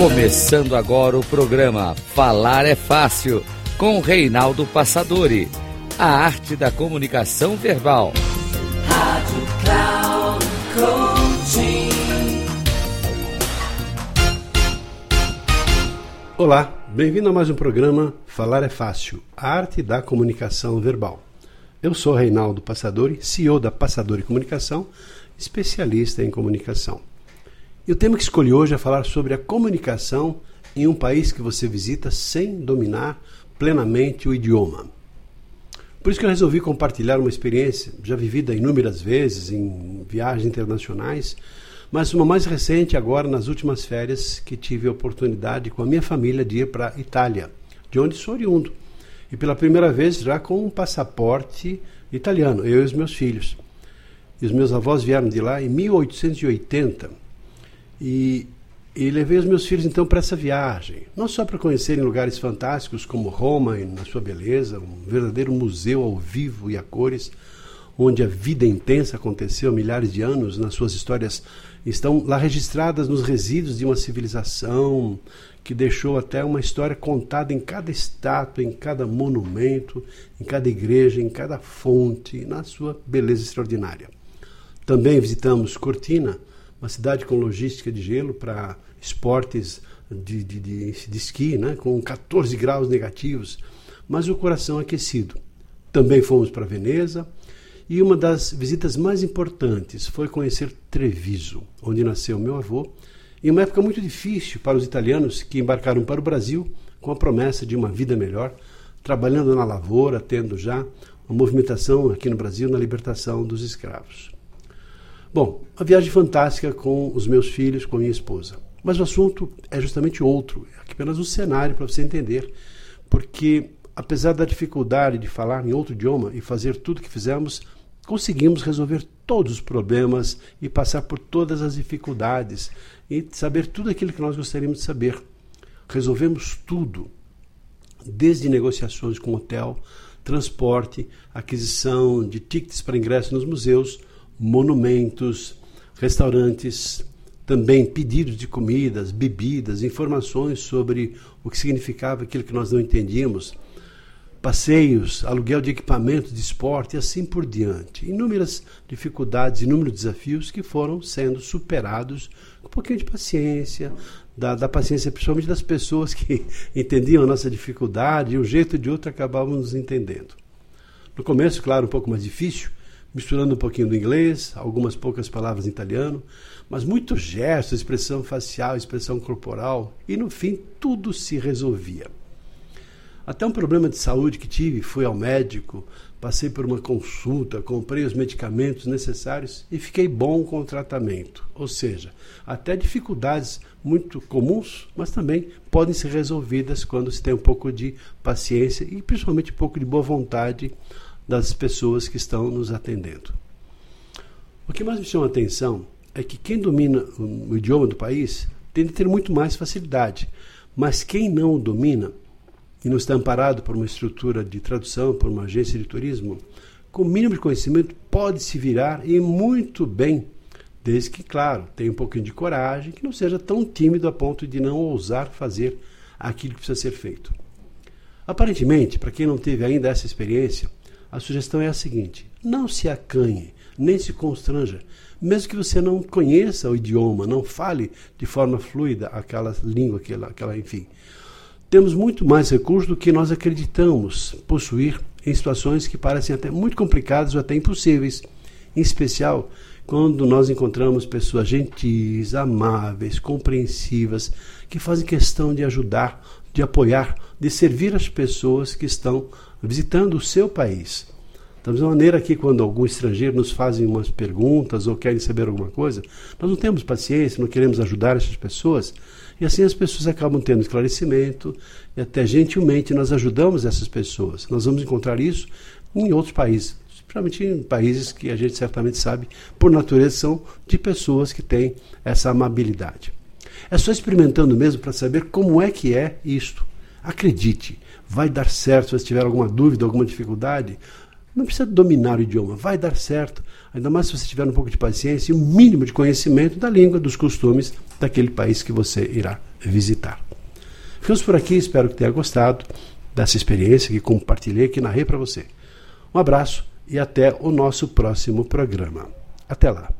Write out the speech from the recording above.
Começando agora o programa Falar é Fácil, com Reinaldo Passadori. A arte da comunicação verbal. Rádio Cloud Coaching. Olá, bem-vindo a mais um programa Falar é Fácil, a arte da comunicação verbal. Eu sou Reinaldo Passadori, CEO da Passadori Comunicação, especialista em comunicação. E o tema que escolhi hoje é falar sobre a comunicação em um país que você visita sem dominar plenamente o idioma. Por isso que eu resolvi compartilhar uma experiência já vivida inúmeras vezes em viagens internacionais, mas uma mais recente agora nas últimas férias que tive a oportunidade com a minha família de ir para a Itália, de onde sou oriundo. E pela primeira vez já com um passaporte italiano, eu e os meus filhos. E os meus avós vieram de lá em 1880 e, e levei os meus filhos então para essa viagem, não só para conhecerem lugares fantásticos como Roma na sua beleza, um verdadeiro museu ao vivo e a cores, onde a vida intensa aconteceu milhares de anos, nas suas histórias estão lá registradas nos resíduos de uma civilização que deixou até uma história contada em cada estátua, em cada monumento, em cada igreja, em cada fonte, na sua beleza extraordinária. Também visitamos Cortina, uma cidade com logística de gelo para esportes de, de, de, de esqui, né? com 14 graus negativos, mas o coração aquecido. Também fomos para Veneza e uma das visitas mais importantes foi conhecer Treviso, onde nasceu meu avô, em uma época muito difícil para os italianos que embarcaram para o Brasil com a promessa de uma vida melhor, trabalhando na lavoura, tendo já uma movimentação aqui no Brasil na libertação dos escravos. Bom, uma viagem fantástica com os meus filhos, com a minha esposa. Mas o assunto é justamente outro, é apenas um cenário para você entender, porque apesar da dificuldade de falar em outro idioma e fazer tudo que fizemos, conseguimos resolver todos os problemas e passar por todas as dificuldades e saber tudo aquilo que nós gostaríamos de saber. Resolvemos tudo, desde negociações com hotel, transporte, aquisição de tickets para ingresso nos museus, monumentos, restaurantes, também pedidos de comidas, bebidas, informações sobre o que significava aquilo que nós não entendíamos, passeios, aluguel de equipamentos de esporte e assim por diante. Inúmeras dificuldades, inúmeros desafios que foram sendo superados com um pouquinho de paciência, da, da paciência principalmente das pessoas que entendiam a nossa dificuldade e um jeito de outro acabavam nos entendendo. No começo, claro, um pouco mais difícil, misturando um pouquinho do inglês, algumas poucas palavras em italiano, mas muito gesto, expressão facial, expressão corporal, e no fim tudo se resolvia. Até um problema de saúde que tive, fui ao médico, passei por uma consulta, comprei os medicamentos necessários e fiquei bom com o tratamento. Ou seja, até dificuldades muito comuns, mas também podem ser resolvidas quando se tem um pouco de paciência e principalmente um pouco de boa vontade das pessoas que estão nos atendendo. O que mais me chama a atenção é que quem domina o idioma do país tende a ter muito mais facilidade, mas quem não o domina e não está amparado por uma estrutura de tradução, por uma agência de turismo, com o mínimo de conhecimento pode se virar e muito bem, desde que, claro, tenha um pouquinho de coragem, que não seja tão tímido a ponto de não ousar fazer aquilo que precisa ser feito. Aparentemente, para quem não teve ainda essa experiência, a sugestão é a seguinte: não se acanhe, nem se constranja, mesmo que você não conheça o idioma, não fale de forma fluida aquela língua, aquela, aquela enfim. Temos muito mais recursos do que nós acreditamos possuir em situações que parecem até muito complicadas ou até impossíveis, em especial quando nós encontramos pessoas gentis, amáveis, compreensivas, que fazem questão de ajudar, de apoiar, de servir as pessoas que estão visitando o seu país. Da mesma maneira que quando algum estrangeiro nos fazem umas perguntas ou querem saber alguma coisa, nós não temos paciência, não queremos ajudar essas pessoas, e assim as pessoas acabam tendo esclarecimento e até gentilmente nós ajudamos essas pessoas. Nós vamos encontrar isso em outros países, principalmente em países que a gente certamente sabe, por natureza, são de pessoas que têm essa amabilidade. É só experimentando mesmo para saber como é que é isto. Acredite, vai dar certo se você tiver alguma dúvida, alguma dificuldade. Não precisa dominar o idioma, vai dar certo. Ainda mais se você tiver um pouco de paciência e um mínimo de conhecimento da língua, dos costumes daquele país que você irá visitar. Ficamos por aqui, espero que tenha gostado dessa experiência que compartilhei, que narrei para você. Um abraço e até o nosso próximo programa. Até lá.